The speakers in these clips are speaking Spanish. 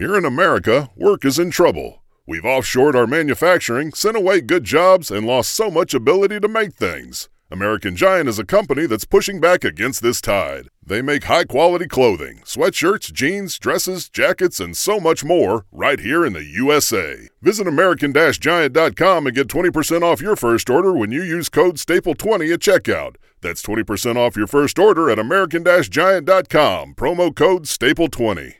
Here in America, work is in trouble. We've offshored our manufacturing, sent away good jobs, and lost so much ability to make things. American Giant is a company that's pushing back against this tide. They make high quality clothing, sweatshirts, jeans, dresses, jackets, and so much more right here in the USA. Visit American Giant.com and get 20% off your first order when you use code STAPLE20 at checkout. That's 20% off your first order at American Giant.com. Promo code STAPLE20.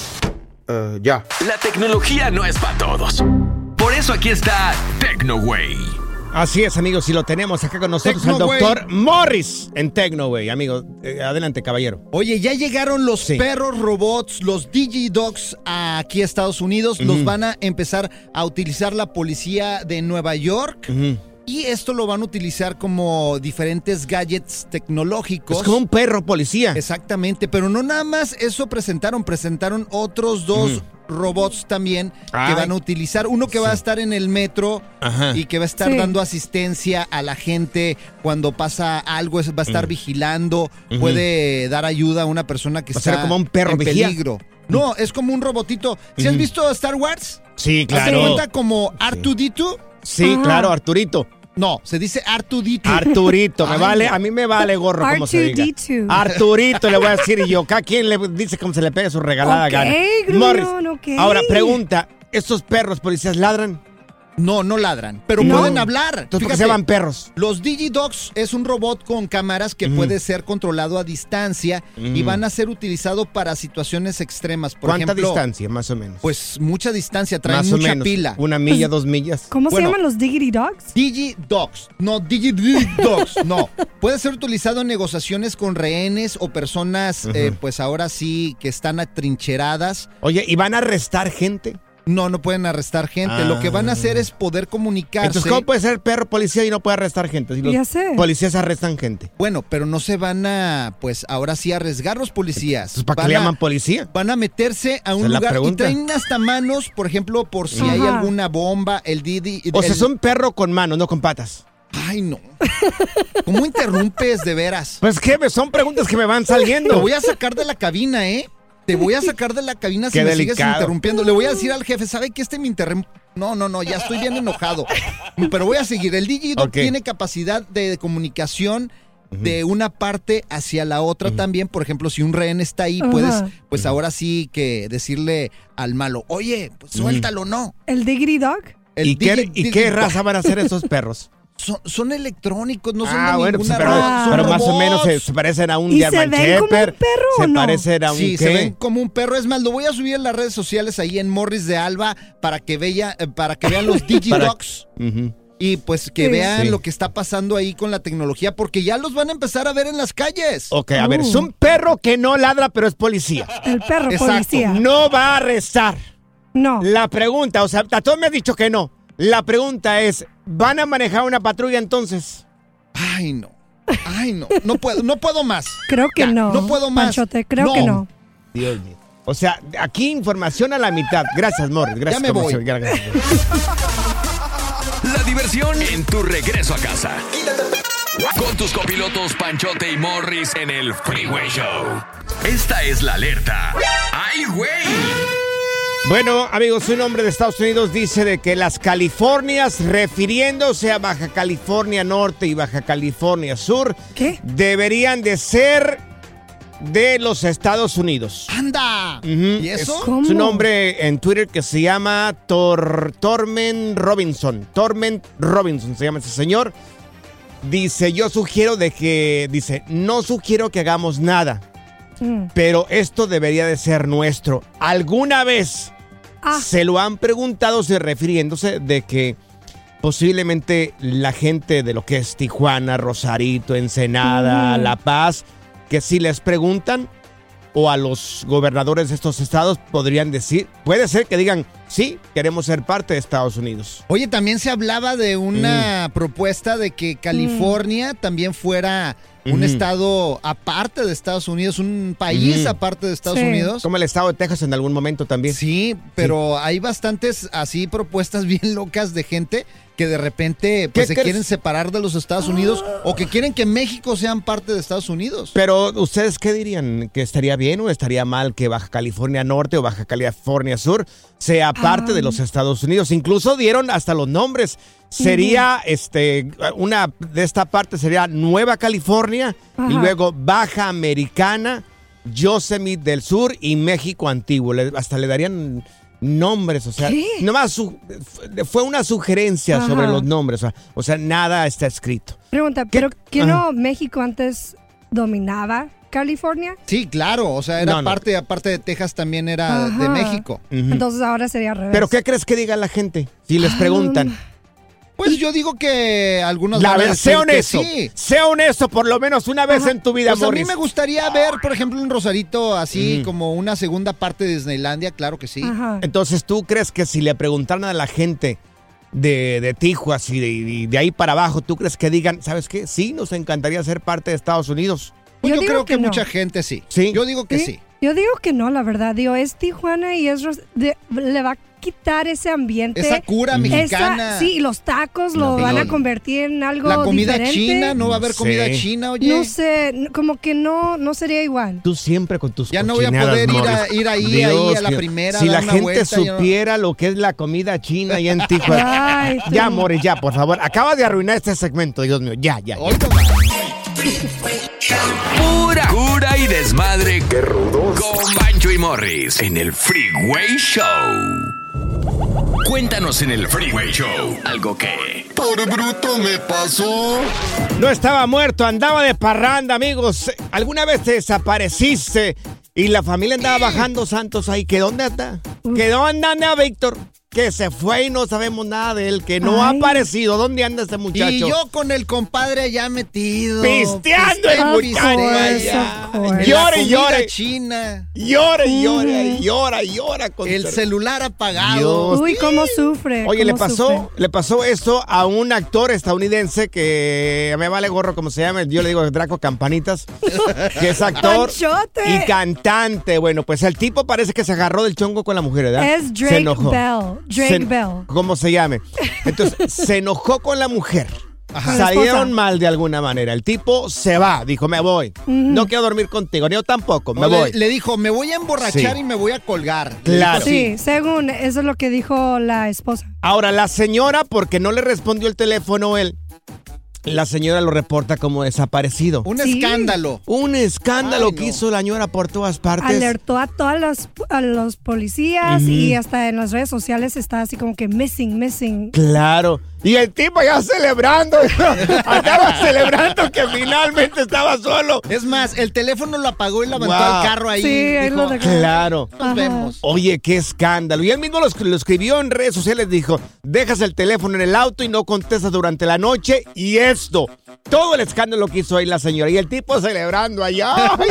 Eh, ya. La tecnología no es para todos. Por eso aquí está TecnoWay. Así es, amigos, y lo tenemos acá con nosotros al doctor Morris en Tecnoway, amigo. Eh, adelante, caballero. Oye, ya llegaron los Sí. perros robots, los DigiDogs aquí a Estados Unidos. Los van a empezar a utilizar la policía de Nueva York. Ujú. Y esto lo van a utilizar como diferentes gadgets tecnológicos. Es como un perro policía. Exactamente, pero no nada más eso presentaron, presentaron otros dos robots también que van a utilizar. Uno que va a Sí. estar en el metro Ajá. y que va a estar Sí. dando asistencia a la gente cuando pasa algo, va a estar vigilando, puede dar ayuda a una persona que Va a ser está como un perro en vigía. peligro. No, es como un robotito. ¿Si has Ujú. visto Star Wars? Sí, ¿Haz de claro. cuenta como R2D2? Sí, Ajá. claro, Arturito. No, se dice R2D2. Arturito, me Ay, vale, a mí me vale gorro como se diga. R2D2. Arturito le voy a decir y yo, cada quien le dice como se le pegue su regalada Ok, gana. gruñón, ok. ahora pregunta, ¿estos perros policías ladran? No, no ladran, pero No. pueden hablar. Entonces, ¿por qué Fíjate, se llaman perros? Los DigiDogs es un robot con cámaras que puede ser controlado a distancia y van a ser utilizados para situaciones extremas. Por ¿Cuánta ejemplo, distancia, más o menos? Pues mucha distancia, traen más o mucha menos. pila. Una milla, dos millas. ¿Cómo Bueno. se llaman los Diggity Dogs? DigiDogs, no DigiDogs, no. Puede ser utilizado en negociaciones con rehenes o personas, eh, pues ahora sí, que están atrincheradas. Oye, ¿y van a arrestar gente? No, no pueden arrestar gente. Lo que van a hacer es poder comunicarse. Entonces, ¿cómo puede ser perro policía y no puede arrestar gente? Si los Ya sé. policías arrestan gente. Bueno, pero no se van a, pues ahora sí, arriesgar los policías. Entonces, ¿Para qué Van le a- llaman policía? van a meterse a un Esa lugar y pregunta. traen hasta manos, por ejemplo, por si hay alguna bomba, el Didi. O sea, es un perro con manos, no con patas. Ay, no. ¿Cómo interrumpes de veras? Pues que son preguntas que me van Te saliendo. voy a sacar de la cabina, ¿eh? Te voy a sacar de la cabina si Qué me sigues delicado. interrumpiendo. Le voy a decir al jefe, ¿sabe que este me interrumpe? No, no, no, ya estoy bien enojado. Pero voy a seguir. El Digidog Ok. tiene capacidad de comunicación de una parte hacia la otra también. Por ejemplo, si un rehén está ahí, puedes, pues ahora sí que decirle al malo, oye, pues suéltalo, ¿no? ¿El Diggity Dog? El ¿Y qué, Digi- y qué raza van a ser esos perros? Son, son electrónicos, no son ah, de bueno, pues, ninguna pero, pero más o menos se, se parecen a un ¿Y se German ven como un Shepherd. perro o se no? parecen a un Sí, qué? se ven como un perro. Es más, lo voy a subir en las redes sociales ahí en Morris de Alba para que, vea, eh, para que vean los Digidogs y pues que Sí. vean Sí. lo que está pasando ahí con la tecnología porque ya los van a empezar a ver en las calles. Ok, a ver, Uh. es un perro que no ladra, pero es policía. El perro Exacto. policía. No va a arrestar. No. La pregunta, o sea, a todos me ha dicho que no. La pregunta es, ¿van a manejar una patrulla entonces? Ay, no. Ay, no. No puedo, no puedo más. Creo que Ya, no. No puedo más. Panchote, creo que no. Dios mío. O sea, aquí información a la mitad. Gracias, Morris. Gracias. Ya me voy. Gracias. La diversión en tu regreso a casa. Con tus copilotos Panchote y Morris en el Freeway Show. Esta es la alerta. ¡Ay, güey! Bueno, amigos, un hombre de Estados Unidos dice de que las Californias, refiriéndose a Baja California Norte y Baja California Sur, ¿Qué? deberían de ser de los Estados Unidos. ¡Anda! ¿Y eso? Es, ¿Cómo? es un hombre en Twitter que se llama Tor, Torment Robinson. Torment Robinson se llama ese señor. Dice, yo sugiero de que, dice, no sugiero que hagamos nada, Mm. pero esto debería de ser nuestro. ¿Alguna vez Ah. se lo han preguntado, se refiriéndose de que posiblemente la gente de lo que es Tijuana, Rosarito, Ensenada, Mm. La Paz, que si les preguntan o a los gobernadores de estos estados podrían decir, puede ser que digan, sí, queremos ser parte de Estados Unidos. Oye, también se hablaba de una Mm. propuesta de que California también fuera un estado aparte de Estados Unidos, un país aparte de Estados Sí. Unidos. Como el estado de Texas en algún momento también. Sí, pero hay bastantes así propuestas bien locas de gente que de repente pues, se quieren separar de los Estados Unidos o que quieren que México sean parte de Estados Unidos. Pero ustedes qué dirían, que estaría bien o estaría mal que Baja California Norte o Baja California Sur sea parte de los Estados Unidos. Incluso dieron hasta los nombres. Sería este una de esta parte sería Nueva California y luego Baja Americana, Yosemite del Sur y México Antiguo. Le- hasta le darían nombres, o sea, ¿Qué? nomás su- fue una sugerencia Ajá. sobre los nombres, o sea, o sea, nada está escrito. Pregunta, ¿Qué? ¿pero que Ajá. no México antes dominaba California? Sí, claro, o sea, era No, no. parte, aparte de Texas también era de. México. Entonces ahora sería al revés. Pero ¿qué crees que diga la gente si les preguntan? Pues yo digo que algunos La verdad, sé honesto. sí. Sé honesto por lo menos una vez en tu vida, Pues a mí me gustaría ver, por ejemplo, un Rosarito así Mm. como una segunda parte de Disneylandia, claro que sí. Ajá. Entonces, ¿tú crees que si le preguntaran a la gente de, de Tijuas y de, y de ahí para abajo, ¿tú crees que digan, ¿sabes qué? Sí, nos encantaría ser parte de Estados Unidos. Pues Yo yo, digo creo que, que no. mucha gente sí. Sí. Yo digo que sí. Yo digo que no, la verdad. Digo, es Tijuana y es de- le va a quitar ese ambiente. Esa cura Esa- mexicana. sí, y los tacos lo La- van a convertir en algo La comida diferente. china, no va a haber Sí. comida china, oye. No sé, como que no, no sería igual. Tú siempre con tus Ya no voy a poder ir a- ir ahí, Dios ahí a la primera, Si la gente vuelta, no- supiera lo que es la comida china allá en. Ay, tú. ya, Morris, ya, por favor. Acabas de arruinar este segmento, Dios mío. Ya, ya. ya. Pura cura y desmadre. ¡Qué rudos! Con Bancho y Morris en el Freeway Show. Cuéntanos en el Freeway Show algo que... Por bruto me pasó. No estaba muerto, andaba de parranda, amigos. ¿Alguna vez te desapareciste y la familia andaba bajando santos ahí? ¿Que dónde anda? ¿Que dónde anda Víctor? Que se fue y no sabemos nada de él, que no ha aparecido. ¿Dónde anda este muchacho? Y yo con el compadre allá metido. Pisteando el muchacho Llore, comida llore. china. Llora y llora y llora y llora. con El celular apagado. Dios. Uy, cómo sufre. Oye, le pasó, sufre. le pasó esto a un actor estadounidense que me vale gorro como se llama, yo le digo Draco Campanitas, que es actor Panchote. y cantante. Bueno, pues el tipo parece que se agarró del chongo con la mujer, ¿verdad? Es Se Drake enojó. Bell. Drake Se- Bell. Como se llame. Entonces, se enojó con la mujer. La Salieron mal de alguna manera. El tipo se va, dijo, me voy. No quiero dormir contigo, ni yo tampoco, me voy. Le, dijo, me voy a emborrachar Sí. y me voy a colgar. Claro. dijo así. Sí, según eso es lo que dijo la esposa. Ahora, la señora, porque no le respondió el teléfono él, la señora lo reporta como desaparecido. Un Sí. escándalo. Un escándalo Ay, que no. hizo la señora por todas partes. Alertó a todos los, a los policías y hasta en las redes sociales está así como que missing, missing. Claro. Y el tipo ya celebrando. Andaba celebrando que finalmente estaba solo. Es más, el teléfono lo apagó y lo aventó Wow. al carro ahí. Sí, ahí lo dejó. Claro. Nos Ajá. vemos. Oye, qué escándalo. Y él mismo lo, lo escribió en redes sociales. Dijo, dejas el teléfono en el auto y no contestas durante la noche. Y esto, todo el escándalo que hizo ahí la señora. Y el tipo celebrando allá. Ay,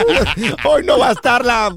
hoy no va a estar la,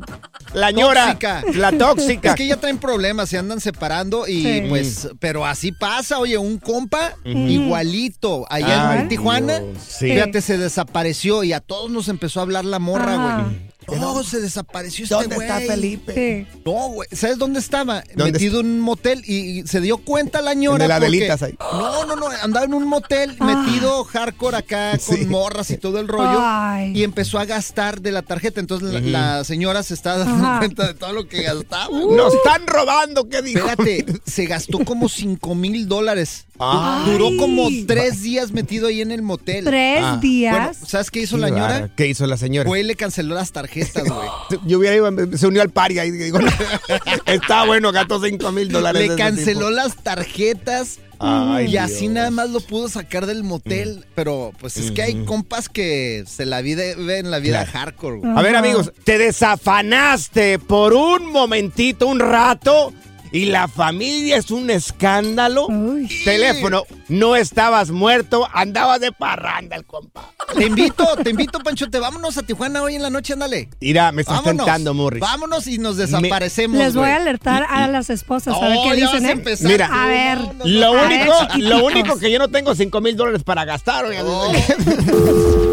la ñora. Tóxica. La tóxica. Es que ya traen problemas, se andan separando y Sí. pues, pero así pasa, oye, un compa igualito allá Ay, en Tijuana, sí. fíjate, se desapareció y a todos nos empezó a hablar la morra, güey. No, se desapareció este ¿Dónde güey. está Felipe? Sí. No, güey. ¿Sabes dónde estaba? ¿Dónde Metido en un motel y, y se dio cuenta la ñora. El porque- Adelitas ahí. No, no, no. Andaba en un motel Ah. metido hardcore acá con Sí. morras y todo el rollo. Ay. Y empezó a gastar de la tarjeta. Entonces la, la señora se está dando Ajá. cuenta de todo lo que gastaba. Nos están robando, ¿qué dijo? Espérate, se gastó como 5 mil dólares. Ay. Duró como tres días metido ahí en el motel. Tres Ah. Bueno, días. ¿sabes qué hizo Qué la ñora? ¿Qué hizo la señora? Fue y le canceló las tarjetas, güey. Yo hubiera ido, se unió al party ahí. Digo, no, está bueno, gastó 5 mil dólares. Le canceló tipo. las tarjetas. Ay, y así Dios. Mm. nada más lo pudo sacar del motel. Pero pues es que hay compas que se la vive en la vida Claro. hardcore, güey. A ver, amigos, te desafanaste por un momentito, un rato, y la familia es un escándalo. Uy. Teléfono, no estabas muerto, andabas de parranda el compa. Te invito, te invito, Panchote. Vámonos a Tijuana hoy en la noche, ándale. Mira, me estás Vámonos. tentando, Morris. Vámonos y nos desaparecemos. Les voy a alertar a las esposas a ver Oh, qué dicen, vas a ¿eh? empezar Mira. A ver. No, no, Lo. A único, ver, lo único que yo no tengo 5 mil dólares para gastar. oiga.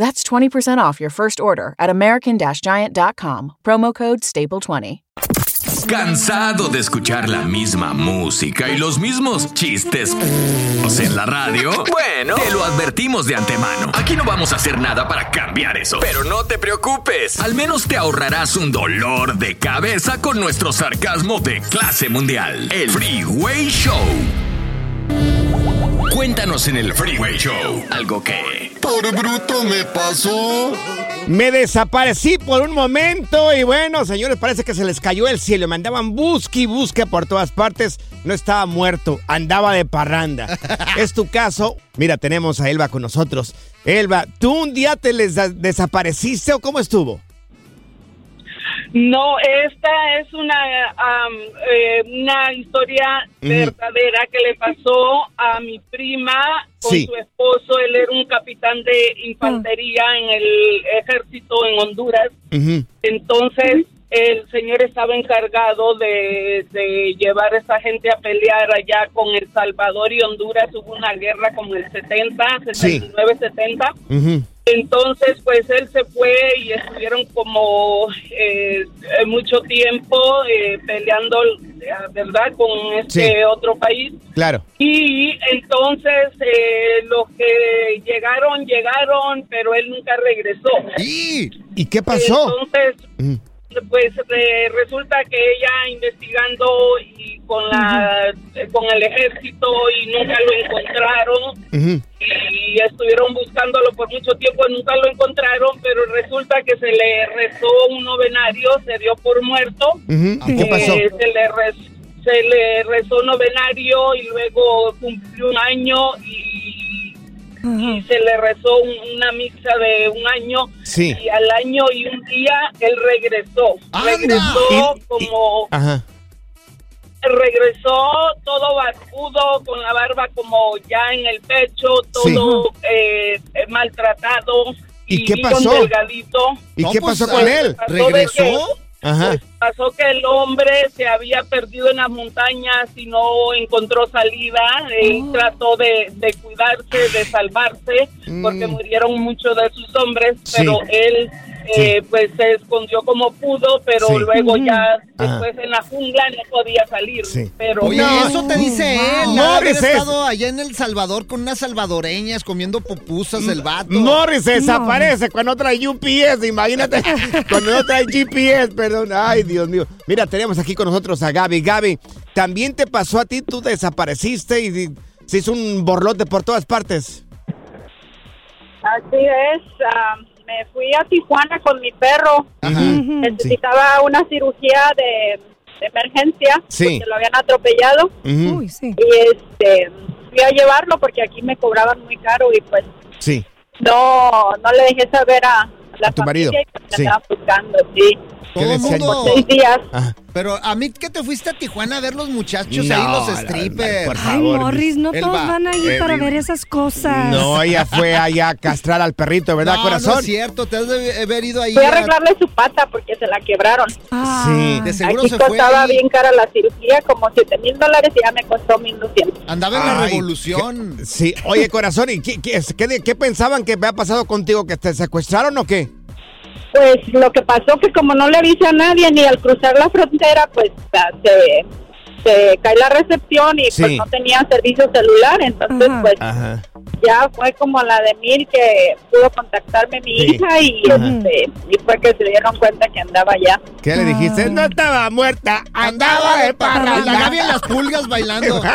That's 20% off your first order at American Giant.com, promo code STAPLE20. ¿Cansado de escuchar la misma música y los mismos chistes en la radio? Bueno, te lo advertimos de antemano. Aquí no vamos a hacer nada para cambiar eso. Pero no te preocupes. Al menos te ahorrarás un dolor de cabeza con nuestro sarcasmo de clase mundial. El Freeway Show. Cuéntanos en el Freeway Show algo que... Por bruto me pasó. Me desaparecí por un momento y bueno, señores, parece que se les cayó el cielo. Me andaban busque y busque por todas partes. No estaba muerto, andaba de parranda. es tu caso. Mira, tenemos a Elba con nosotros. Elba, ¿tú un día te les desapareciste o cómo estuvo? No, esta es una, am, eh, una historia verdadera que le pasó a mi prima con Sí. su esposo. Él era un capitán de infantería en el ejército en Honduras. Entonces, el señor estaba encargado de, de llevar a esa gente a pelear allá con El Salvador y Honduras. Hubo una guerra como el 70, Sí. 69, 70. Ujú. Entonces, pues él se fue y estuvieron como eh, eh, mucho tiempo eh, peleando, eh, ¿verdad?, con este Sí. otro país. Claro. Y entonces eh, los que llegaron, llegaron, pero él nunca regresó. ¡Y! ¿Y qué pasó? Entonces. Pues eh, resulta que ella investigando y con la eh, con el ejército y nunca lo encontraron y estuvieron buscándolo por mucho tiempo y nunca lo encontraron, pero resulta que se le rezó un novenario, se dio por muerto. Ujú. ¿Y qué Eh, pasó? se, le rez- se le rezó novenario y luego cumplió un año y, y se le rezó un- una misa de un año Sí. y al año y un día él regresó. ¡Anda! Regresó Y- y- como Ajá. regresó todo barbudo, con la barba como ya en el pecho, todo eh, eh, maltratado. ¿Y qué pasó? delgadito. ¿Y No, qué pues, pasó con él? Pasó de ¿Regresó? Ajá. pues, pasó que el hombre se había perdido en las montañas y no encontró salida. Él trató de, de cuidarse, de salvarse, porque Mm. murieron muchos de sus hombres, Sí. pero él eh, pues se escondió como pudo, pero Sí. luego ya Ajá. después en la jungla no podía salir. Sí. Pero Oye, No. eso te dice él. No, haber estado allá en El Salvador con unas salvadoreñas comiendo pupusas el vato. Morris se desaparece cuando trae UPS, imagínate. cuando no trae GPS, perdón. Ay, Dios mío. Mira, tenemos aquí con nosotros a Gaby. Gaby, ¿también te pasó a ti? ¿Tú desapareciste y, se hizo un borlote por todas partes? Así es, ah, me fui a Tijuana con mi perro. Necesitaba una cirugía de, de emergencia Sí. porque lo habían atropellado. Uy, sí. Y este, fui a llevarlo porque aquí me cobraban muy caro y pues Sí. no, no le dejé saber a la A tu familia marido, y pues me sí. estaban buscando, sí. ¿Qué Todo el mundo. Seis días. Ajá. Pero a mí que te fuiste a Tijuana a ver los muchachos No, ahí, los la- strippers. por Ay, Morris, no todos va. van allí Eh, para ver esas cosas. No, ella fue allá a castrar al perrito, ¿verdad, no, corazón? No es cierto, te has de haber ido ahí. Fui a arreglarle su pata porque se la quebraron. Ah. Sí. De seguro Aquí se fue. costaba ahí. bien cara la cirugía, como 7 mil dólares y ya me costó 1200. Andaba en la revolución. Sí, oye, corazón, ¿y qué, qué, qué- qué pensaban que había pasado contigo? ¿Que te secuestraron o qué? Pues lo que pasó que como no le avisé a nadie ni al cruzar la frontera, pues ah, se, se cae la recepción y Sí. pues no tenía servicio celular, entonces Ajá. pues Ajá. ya fue como la de mil que pudo contactarme mi Sí. hija y, este, y fue que se dieron cuenta que andaba allá. ¿Qué le dijiste? Ay. No estaba muerta, andaba de La parranda. Gaby en las pulgas bailando.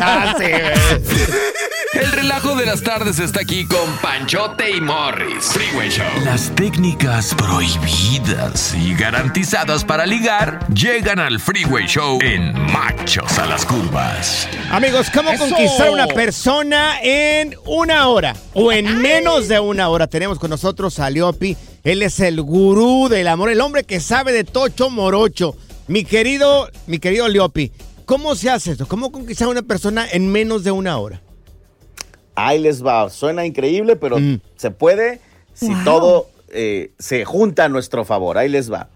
Ah, sí, güey. El relajo de las tardes está aquí con Panchote y Morris. Freeway Show. Las técnicas prohibidas y garantizadas para ligar llegan al Freeway Show en Machos a las Curvas. Amigos, ¿cómo Eso. conquistar a una persona en una hora o en menos de una hora? Tenemos con nosotros a Leopi. Él es el gurú del amor, el hombre que sabe de tocho morocho. Mi querido, mi querido Leopi, ¿cómo se hace esto? ¿Cómo conquistar a una persona en menos de una hora? Ahí les va. Suena increíble, pero Mm. se puede si Wow. todo eh, se junta a nuestro favor. Ahí les va.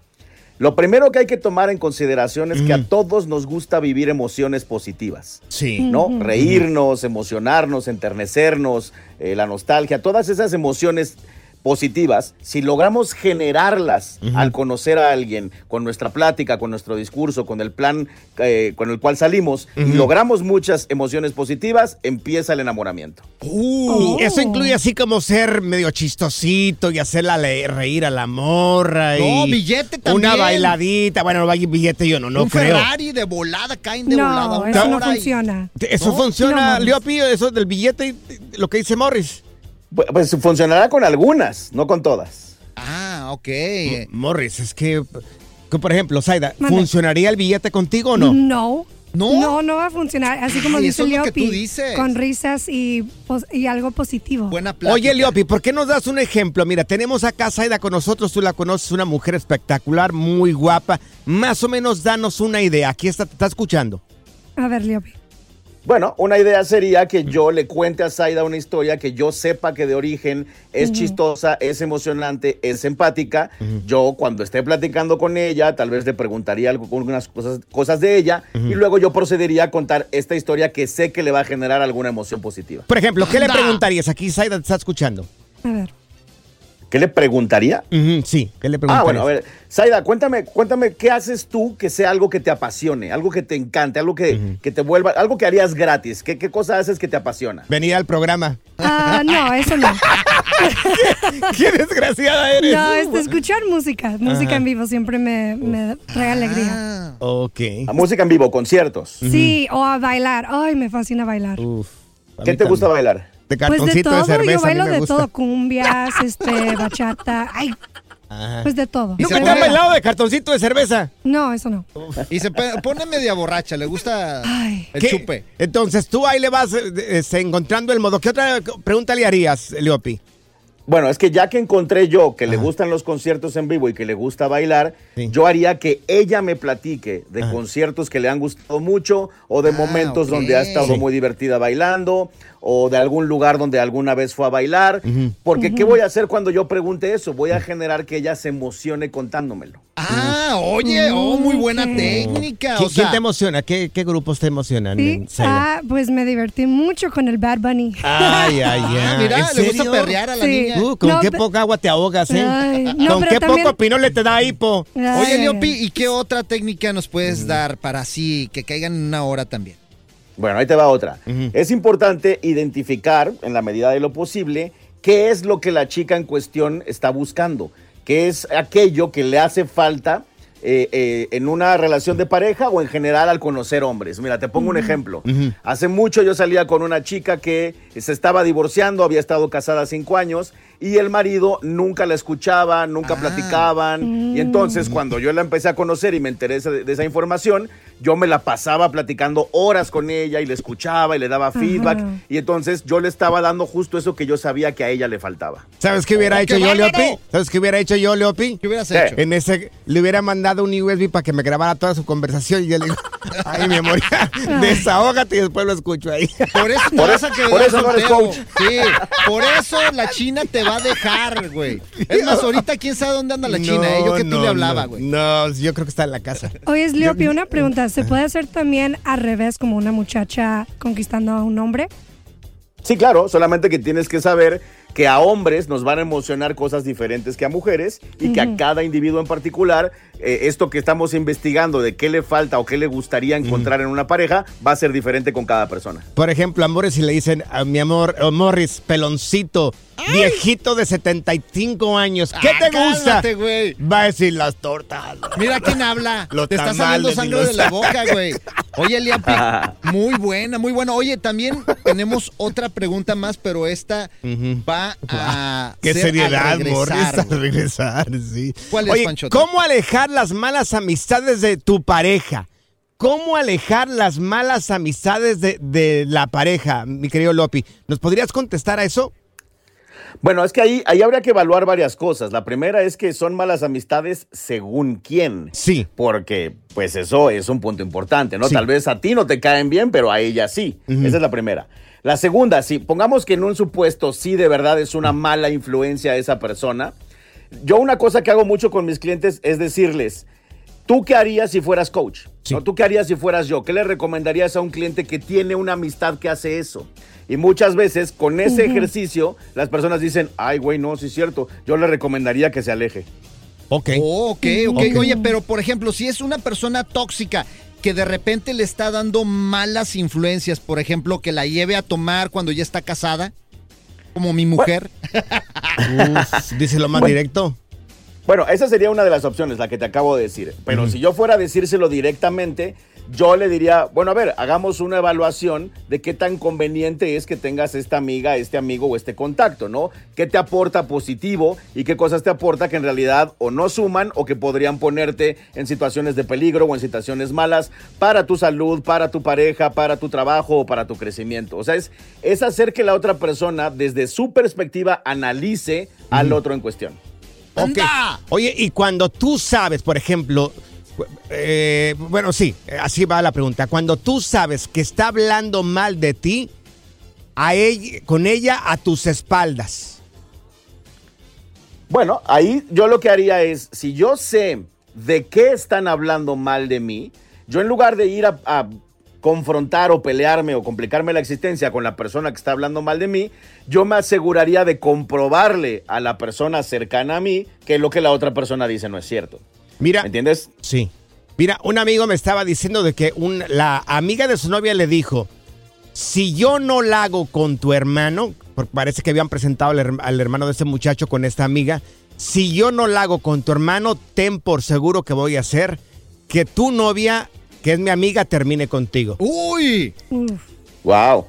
Lo primero que hay que tomar en consideración es que a todos nos gusta vivir emociones positivas. Sí. ¿no? Reírnos, emocionarnos, enternecernos, eh, la nostalgia, todas esas emociones positivas, si logramos generarlas al conocer a alguien, con nuestra plática, con nuestro discurso, con el plan eh, con el cual salimos, y logramos muchas emociones positivas, empieza el enamoramiento. Uh, Eso incluye así como ser medio chistosito y hacerla reír a la morra. No, y billete Una también. bailadita. Bueno, no vaya billete yo no, no un creo. Ferrari de volada, caen de volada. No, una eso no y- funciona. Eso ¿No? funciona, No, Leopi, eso del billete, lo que dice Morris. Pues, pues funcionará con algunas, no con todas. Ah, ok. Morris, es que, que, por ejemplo, Zaida. ¿funcionaría el billete contigo o no? No. ¿No? No, no va a funcionar. Así como Ay, dice eso es lo que Leopi. tú dices. Con risas y, y algo positivo. Buena plática. Oye, Leopi, ¿por qué nos das un ejemplo? Mira, tenemos acá a Zaida con nosotros, tú la conoces, una mujer espectacular, muy guapa. Más o menos danos una idea. Aquí está, te está escuchando. A ver, Leopi. Bueno, una idea sería que yo le cuente a Zaida una historia que yo sepa que de origen es chistosa, es emocionante, es empática. Yo cuando esté platicando con ella, tal vez le preguntaría algo, algunas cosas, cosas de ella y luego yo procedería a contar esta historia que sé que le va a generar alguna emoción positiva. Por ejemplo, ¿qué le preguntarías? Aquí Zaida te está escuchando. A ver. ¿Qué le preguntaría? Sí, ¿qué le Ah, preguntarías? bueno, a ver, Zaida, cuéntame, cuéntame qué haces tú que sea algo que te apasione, algo que te encante, algo que, que te vuelva, algo que harías gratis. ¿Qué, qué cosa haces que te apasiona? Venir al programa. Ah, no, eso no. ¡Qué desgraciada eres! No, este, escuchar música. Música Ajá. en vivo siempre me, me trae alegría. Ah, Ok. A música en vivo, conciertos. Sí, o a bailar. Ay, me fascina bailar. Uf, ¿Qué te gusta bailar? De Pues de cartoncito de, todo, cerveza. yo a mí bailo me de gusta. todo, cumbias, este, bachata, ay, Ajá. pues de todo. ¿Nunca te han bailado de cartoncito de cerveza? No, eso no. Y se pone media borracha, le gusta Ay. el ¿Qué? chupe. Entonces tú ahí le vas eh, este, encontrando el modo. ¿Qué otra pregunta le harías, Leopi? Bueno, es que ya que encontré yo que le gustan los conciertos en vivo y que le gusta bailar, Sí. yo haría que ella me platique de Ajá. conciertos que le han gustado mucho o de Ah, momentos donde ha estado Sí. muy divertida bailando o de algún lugar donde alguna vez fue a bailar. Porque ¿qué voy a hacer cuando yo pregunte eso? Voy a generar que ella se emocione contándomelo. Ah, oye, oh, muy buena técnica. ¿Qui- O ¿Quién sea, te emociona? ¿Qué, qué grupos te emocionan? Sí, ah, pues me divertí mucho con el Bad Bunny. Ay, ay, ay. Ah, mira, ¿En le gusta perrear a la Sí. niña. Uh, con No, qué poca agua te ahogas, ¿eh? Ay, no, con qué también- poco pinole te da hipo. Ay, Oye, Leopi. ¿y qué otra técnica nos puedes dar para así que caigan en una hora también? Bueno, ahí te va otra. Es importante identificar, en la medida de lo posible, qué es lo que la chica en cuestión está buscando, qué es aquello que le hace falta eh, eh, en una relación de pareja o en general al conocer hombres. Mira, te pongo un ejemplo. Hace mucho yo salía con una chica que se estaba divorciando, había estado casada cinco años y el marido nunca la escuchaba, nunca Ah. platicaban. Y entonces cuando yo la empecé a conocer y me enteré de, de esa información, yo me la pasaba platicando horas con ella y le escuchaba y le daba feedback. Y entonces yo le estaba dando justo eso que yo sabía que a ella le faltaba. ¿Sabes qué hubiera Oh, hecho qué yo, bárbaro. Leopi? ¿Sabes qué hubiera hecho yo, Leopi? ¿Qué hubieras Sí. hecho? En ese, le hubiera mandado un USB para que me grabara toda su conversación y yo le digo, ay, mi amor, desahógate y después lo escucho ahí. Por eso Por eso- por eso no eres soltero. coach. Sí, por eso la China te va a dejar, güey. Es más, ahorita quién sabe dónde anda la China, eh? Yo que tú no, le hablaba, güey. No, yo creo que está en la casa. Oye, Leopi, una pregunta. ¿Se puede hacer también al revés, como una muchacha conquistando a un hombre? Sí, claro, solamente que tienes que saber que a hombres nos van a emocionar cosas diferentes que a mujeres y que a cada individuo en particular, eh, esto que estamos investigando de qué le falta o qué le gustaría encontrar en una pareja va a ser diferente con cada persona. Por ejemplo, amores, si le dicen a mi amor, oh, Morris, peloncito, viejito de 75 años, ¿qué Ah, te gusta? cálmate, güey. Va a decir las tortas. Mira quién habla. Los Te está saliendo sangre los- de la boca, güey. Oye, Liapi, muy buena, muy buena. Oye, también tenemos otra pregunta más, pero esta va a. Qué ser seriedad, regresar, Morris, regresar, sí. ¿Cuál es, Oye, Panchote? ¿cómo alejar las malas amistades de tu pareja? ¿Cómo alejar las malas amistades de, de la pareja, mi querido Lopi? ¿Nos podrías contestar a eso? Bueno, es que ahí, ahí habría que evaluar varias cosas. La primera es que son malas amistades según quién. Sí. Porque, pues eso es un punto importante, ¿no? Sí. Tal vez a ti no te caen bien, pero a ella sí. Esa es la primera. La segunda, si pongamos que en un supuesto sí de verdad es una mala influencia esa persona, yo una cosa que hago mucho con mis clientes es decirles, ¿tú qué harías si fueras coach? Sí. ¿No? ¿Tú qué harías si fueras yo? ¿Qué le recomendarías a un cliente que tiene una amistad que hace eso? Y muchas veces con ese ejercicio las personas dicen, ay güey, no, sí es cierto, yo le recomendaría que se aleje. Ok. Oh, ok, ok. Ok. Oye, pero por ejemplo, si es una persona tóxica que de repente le está dando malas influencias, por ejemplo, que la lleve a tomar cuando ya está casada, como mi mujer. Uf, díselo más Bueno. directo. Bueno, esa sería una de las opciones, la que te acabo de decir. Pero si yo fuera a decírselo directamente, yo le diría, bueno, a ver, hagamos una evaluación de qué tan conveniente es que tengas esta amiga, este amigo o este contacto, ¿no? ¿Qué te aporta positivo y qué cosas te aporta que en realidad o no suman o que podrían ponerte en situaciones de peligro o en situaciones malas para tu salud, para tu pareja, para tu trabajo o para tu crecimiento? O sea, es, es hacer que la otra persona desde su perspectiva analice al otro en cuestión. Ok. Oye, y cuando tú sabes, por ejemplo, eh, bueno, sí, así va la pregunta. Cuando tú sabes que está hablando mal de ti, a ella, con ella a tus espaldas. Bueno, ahí yo lo que haría es, si yo sé de qué están hablando mal de mí, yo en lugar de ir a, a confrontar o pelearme o complicarme la existencia con la persona que está hablando mal de mí, yo me aseguraría de comprobarle a la persona cercana a mí que lo que la otra persona dice no es cierto. Mira, ¿Me entiendes? sí. Mira, un amigo me estaba diciendo de que un- la amiga de su novia le dijo, si yo no la hago con tu hermano, porque parece que habían presentado al, her- al hermano de ese muchacho con esta amiga, si yo no la hago con tu hermano, ten por seguro que voy a hacer que tu novia, que es mi amiga, termine contigo. Uy, Uf. Wow.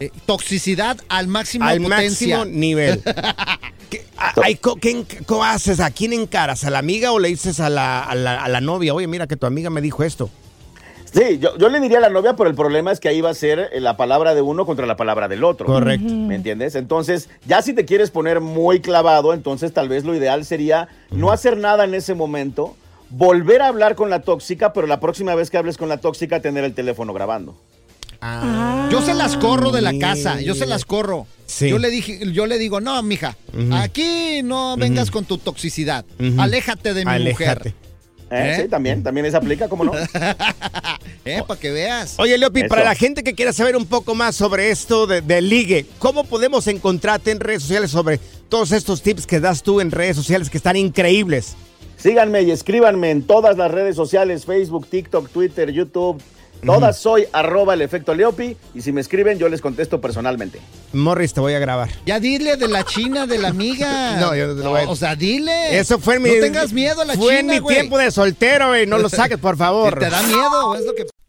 eh, toxicidad al máximo al potencia. máximo nivel. ¿Qué, a- qué ¿Cómo haces? ¿A quién encaras? ¿A la amiga o le dices a la, a la- a la novia? Oye, mira que tu amiga me dijo esto. Sí, yo, yo le diría a la novia, pero el problema es que ahí va a ser eh, la palabra de uno contra la palabra del otro. Correcto. ¿Me entiendes? Entonces, ya si te quieres poner muy clavado, entonces tal vez lo ideal sería no hacer nada en ese momento, volver a hablar con la tóxica, pero la próxima vez que hables con la tóxica, tener el teléfono grabando. Yo se las corro de la casa, yo se las corro. Sí. Yo le dije, yo le digo, no, mija, aquí no vengas con tu toxicidad. Aléjate de mi Aléjate. mujer. Eh, Sí, también, también esa aplica, ¿cómo no? eh, para que veas. Oye, Leopi, Eso. para la gente que quiera saber un poco más sobre esto de, de ligue, ¿cómo podemos encontrarte en redes sociales sobre todos estos tips que das tú en redes sociales que están increíbles? Síganme y escríbanme en todas las redes sociales, Facebook, TikTok, Twitter, YouTube. Todas soy arroba el efecto Leopi y si me escriben yo les contesto personalmente. Morris, te voy a grabar. Ya dile de la China, de la amiga. No, yo no te lo voy a- O sea, dile. Eso fue en mi... No tengas miedo a la Fue en China, mi güey. tiempo de soltero, güey. No lo saques, por favor. ¿Te da miedo? Es lo que...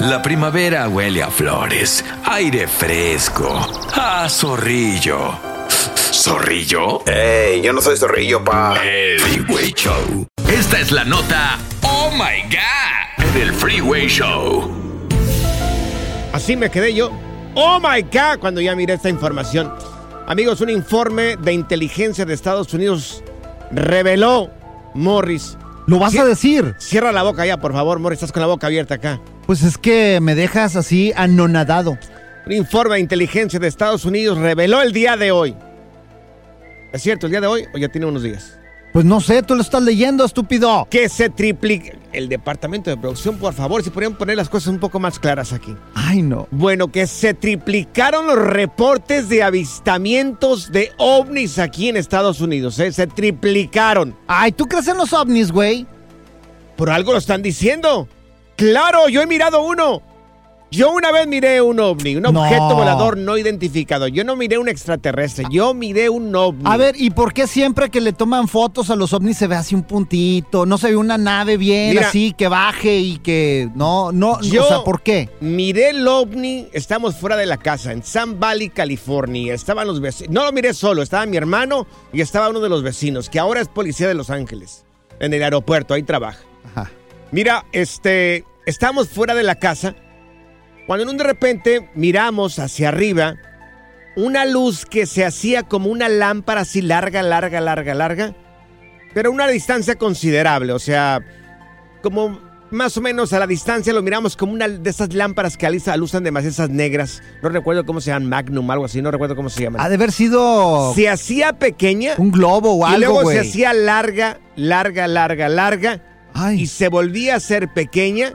La primavera huele a flores, aire fresco, a zorrillo. ¿Zorrillo? Ey, yo no soy zorrillo, pa. El Freeway Show. Esta es la nota Oh My God del Freeway Show. Así me quedé yo. Oh my God, cuando ya miré esta información. Amigos, un informe de inteligencia de Estados Unidos reveló, Morris. ¿Lo vas a decir? Cierra la boca ya, por favor, Morris. Estás con la boca abierta acá. Pues es que me dejas así anonadado. Un informe de inteligencia de Estados Unidos reveló el día de hoy. ¿Es cierto el día de hoy o ya tiene unos días? Pues no sé, tú lo estás leyendo, estúpido. Que se triplica. El departamento de producción, por favor, si podrían poner las cosas un poco más claras aquí. Ay, no. Bueno, que se triplicaron los reportes de avistamientos de ovnis aquí en Estados Unidos, ¿eh? Se triplicaron. Ay, ¿tú crees en los ovnis, güey? Por algo lo están diciendo. Claro, yo he mirado uno. Yo una vez miré un ovni, un No. objeto volador no identificado. Yo no miré un extraterrestre, yo miré un ovni. A ver, ¿y por qué siempre que le toman fotos a los ovnis se ve así un puntito? No se ve una nave bien Mira. así que baje y que no, no, Yo o sea, ¿por qué? Miré el ovni, estamos fuera de la casa, en Sun Valley, California. Estaban los vecinos. No lo miré solo, estaba mi hermano y estaba uno de los vecinos, que ahora es policía de Los Ángeles, en el aeropuerto, ahí trabaja. Ajá. Mira, este, estamos fuera de la casa, cuando de repente miramos hacia arriba una luz que se hacía como una lámpara así larga, larga, larga, larga, pero a una distancia considerable, o sea, como más o menos a la distancia lo miramos como una de esas lámparas que alisa- alusan demasiado esas negras. No recuerdo cómo se llaman, Magnum, algo así, no recuerdo cómo se llaman. Ha de haber sido Se hacía pequeña un globo o y algo, luego güey. se hacía larga, larga, larga, larga y se volvía a ser pequeña.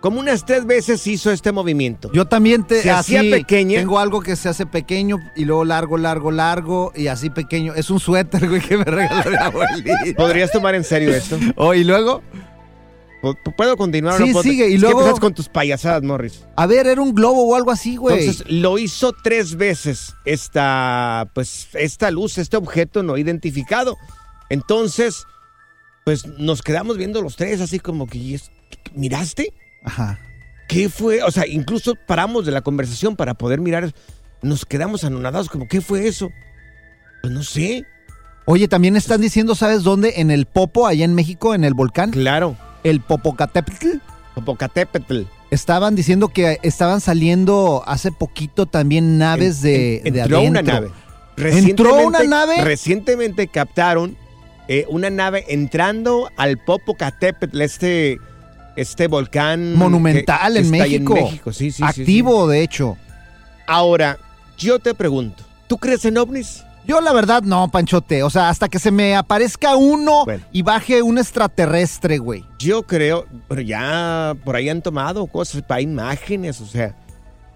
Como unas tres veces hizo este movimiento. Yo también te Se así, hacía pequeña. Tengo algo que se hace pequeño y luego largo, largo, largo y así pequeño. Es un suéter, güey, que me regaló mi abuelita. ¿Podrías tomar en serio esto? Oh, y luego, ¿Puedo continuar Sí, no puedo? sigue, y luego- empiezas con tus payasadas, Morris. a ver, era un globo o algo así, güey. Entonces, lo hizo tres veces esta, pues, esta luz, este objeto no identificado. Entonces, pues, nos quedamos viendo los tres así como que, ¿y es- ¿miraste? Ajá. ¿Qué fue? O sea, incluso paramos de la conversación para poder mirar. Nos quedamos anonadados como, ¿qué fue eso? Pues no sé. Oye, también están diciendo, ¿sabes dónde? En el Popo, allá en México, en el volcán. Claro. El Popocatépetl. Popocatépetl. Estaban diciendo que estaban saliendo hace poquito también naves de, de Entró una nave. ¿Entró una nave? Recientemente captaron eh, una nave entrando al Popocatépetl, este, este volcán Monumental que- que en está México. en México. Sí, sí, sí, Activo, de hecho. Ahora, yo te pregunto, ¿tú crees en ovnis? Yo la verdad no, Panchote. O sea, hasta que se me aparezca uno Bueno. y baje un extraterrestre, güey. Yo creo, pero ya por ahí han tomado cosas, hay imágenes, o sea,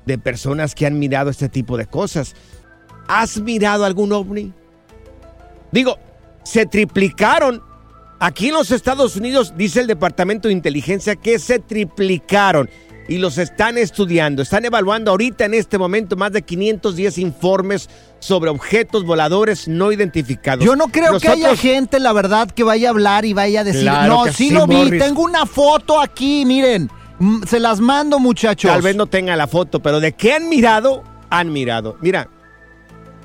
de personas que han mirado este tipo de cosas. ¿Has mirado algún ovni? Digo, se triplicaron. Aquí en los Estados Unidos dice el Departamento de Inteligencia que se triplicaron y los están estudiando. Están evaluando ahorita en este momento más de 510 informes sobre objetos voladores no identificados. Yo no creo que haya gente, la verdad, que vaya a hablar y vaya a decir, Claro no, sí, sí, lo vi, tengo una foto aquí, miren, se las mando, muchachos. Tal vez no tenga la foto, pero de qué han mirado, han mirado. Mira,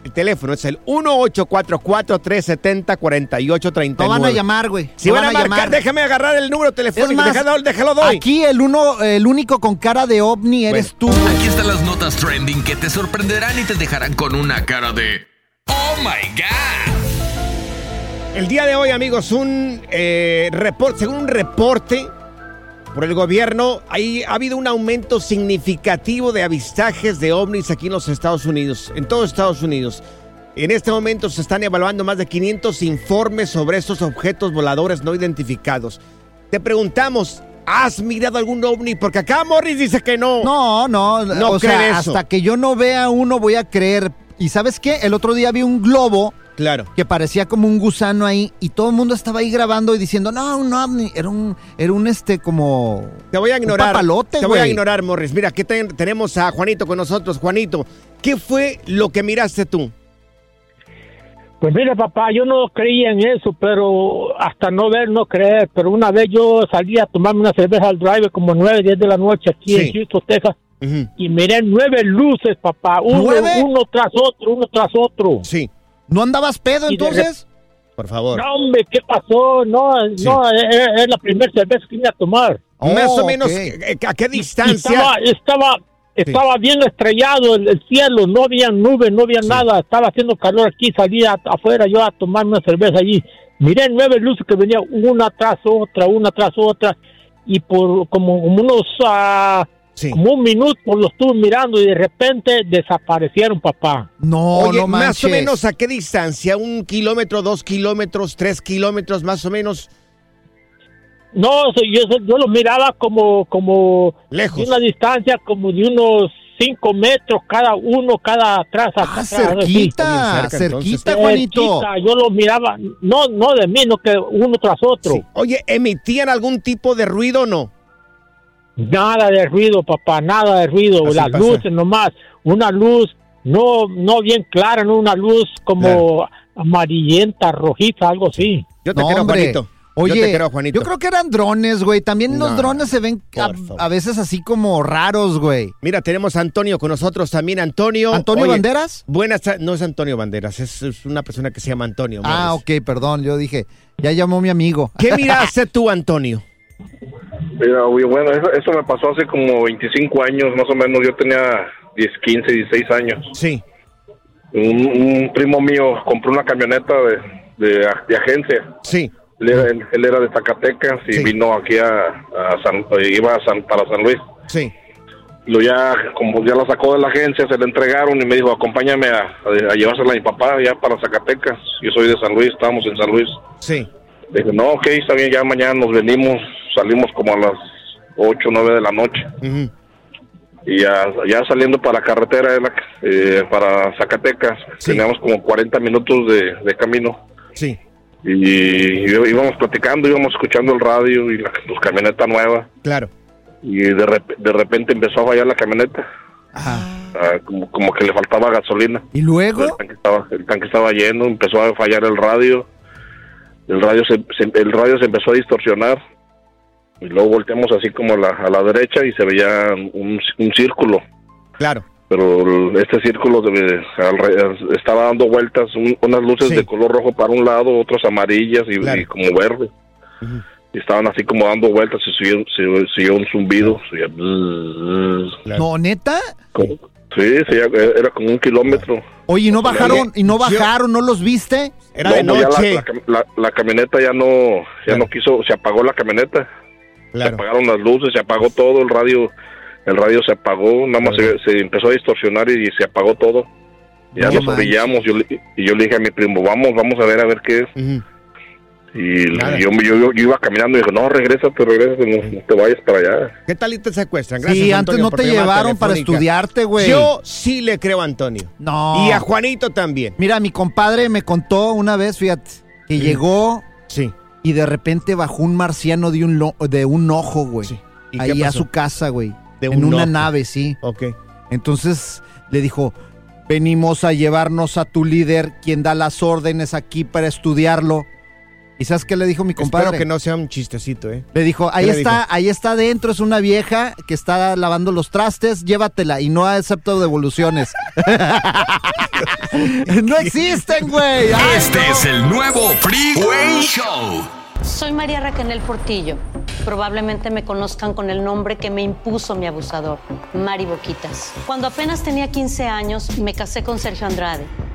el teléfono es el 1844-370-4839. No van a llamar, güey. Si No van, a marcar, llamar. déjame agarrar el número telefónico. Más, déjalo, déjalo doy. Aquí el uno, el único con cara de ovni eres tú. Aquí están las notas trending que te sorprenderán y te dejarán con una cara de ¡Oh my God! El día de hoy, amigos, un eh, report, según un reporte por el gobierno, ahí ha habido un aumento significativo de avistajes de ovnis aquí en los Estados Unidos, en todo Estados Unidos. En este momento se están evaluando más de 500 informes sobre estos objetos voladores no identificados. Te preguntamos, ¿has mirado algún ovni? Porque acá Morris dice que no. No, no, No o sea, eso. hasta que yo no vea uno voy a creer. ¿Y sabes qué? El otro día vi un globo Claro. que parecía como un gusano ahí y todo el mundo estaba ahí grabando y diciendo, no, un ovni, era un, era un este como... Te voy a ignorar. Un papalote, Te voy a güey. ignorar, Morris. Mira, aquí ten- tenemos a Juanito con nosotros. Juanito, ¿qué fue lo que miraste tú? Pues mira, papá, yo no creía en eso, pero hasta no ver, no creer. Pero una vez yo salí a tomarme una cerveza al drive como 9, 10 de la noche aquí Sí. en Houston, Texas. Y miré nueve luces, papá, uno, ¿Nueve? uno tras otro, uno tras otro. Sí. ¿No andabas pedo entonces? Por favor. No, hombre, ¿qué pasó? No, no, es, es la primera cerveza que vine a tomar. Más o Oh, menos, eh, ¿a qué distancia? Estaba, estaba, estaba bien estrellado el, el cielo, no había nubes, no había nada, estaba haciendo calor aquí, salía a- afuera yo a tomar una cerveza allí. Miré nueve luces que venían una tras otra, una tras otra, y por como, como unos, ah, como un minuto los estuve mirando y de repente desaparecieron, papá. No, Oye, no más manches. o menos, ¿a qué distancia? ¿Un kilómetro, dos kilómetros, tres kilómetros, más o menos? No, yo, yo los miraba como, como Lejos. de una distancia como de unos cinco metros cada uno, cada atrás. Ah, cerquita, cerquita, Juanito. Cerquita, Yo los miraba, no, no de mí, no que uno tras otro. Sí. Oye, ¿emitían algún tipo de ruido o no? Nada de ruido, papá, nada de ruido. Así Las pasa. luces nomás, una luz no, no bien clara, no una luz como amarillenta, rojiza, algo así. Yo te No, creo, hombre. Juanito. Oye, yo te creo, Juanito. yo creo que eran drones, güey. También los No, drones se ven a, a veces así como raros, güey. Mira, tenemos a Antonio con nosotros también. Antonio. ¿Antonio oye, Banderas? Buenas No es Antonio Banderas, es, es una persona que se llama Antonio. Ah, ok, perdón. Yo dije, ya llamó mi amigo. ¿Qué miraste tú, Antonio? Mira, bueno, eso, eso me pasó hace como 25 años, más o menos. Yo tenía 10, 15, 16 años. Sí. Un, un primo mío compró una camioneta de, de, de agencia. Sí. Él era, él era de Zacatecas y vino aquí a, a San, iba a San, para San Luis. Sí. Lo ya, como ya la sacó de la agencia, se le entregaron y me dijo, acompáñame a, a, a llevársela a mi papá ya para Zacatecas. Yo soy de San Luis, estábamos en San Luis. Sí. Le dije, no, ok, está bien, ya mañana nos venimos, salimos como a las 8 o 9 de la noche. Y ya, ya saliendo para la carretera, era, eh, para Zacatecas, teníamos como 40 minutos de, de camino. Sí. Y, y íbamos platicando, íbamos escuchando el radio y la pues, camioneta nueva. Claro. Y de, rep- de repente empezó a fallar la camioneta. Ah, como, como que le faltaba gasolina. ¿Y luego? El tanque, estaba, el tanque estaba lleno, empezó a fallar el radio. El radio se, se- el radio se empezó a distorsionar. Y luego volteamos así como a la, a la derecha y se veía un, un círculo. Claro. Pero este círculo de- alre- estaba dando vueltas, un- unas luces de color rojo para un lado, otras amarillas y, y como verde. Y estaban así como dando vueltas y siguió, siguió- siguió un zumbido. bzz. No, neta. Como- sí, sí, era como un kilómetro. Oye, ¿y no bajaron? ¿Y no bajaron? ¿No los viste? No, pues ya La, la cam- la- la camioneta ya no, ya no quiso, se apagó la camioneta. Se apagaron las luces, se apagó todo, el radio, el radio se apagó, nada más se, se empezó a distorsionar y se apagó todo. Ya No nos manches. orillamos, yo, le- y yo le dije a mi primo, vamos, vamos a ver a ver qué es. Y yo, yo, yo iba caminando y dije, no, regrésate, regrésate, no, no te vayas para allá. ¿Qué tal y te secuestran? Gracias, Sí, antes no te llevaron para estudiarte, güey. Yo sí le creo a Antonio. No. Y a Juanito también. Mira, mi compadre me contó una vez, fíjate, que llegó Sí. y de repente bajó un marciano de un, lo- de un ojo, güey. ¿Y qué Ahí a su casa, güey. De en un una ojo. nave, sí. Ok. Entonces le dijo, venimos a llevarnos a tu líder, quien da las órdenes aquí para estudiarlo. ¿Y sabes qué le dijo mi compadre? Espero que no sea un chistecito, ¿eh? Le dijo, ahí ¿Qué le está, dijo? ahí está adentro, es una vieja que está lavando los trastes, llévatela y no acepto devoluciones. no existen, güey. Este no. es el nuevo Freeway Show. Soy María Raquel Portillo. Probablemente me conozcan con el nombre que me impuso mi abusador, Mari Boquitas. Cuando apenas tenía 15 años, me casé con Sergio Andrade,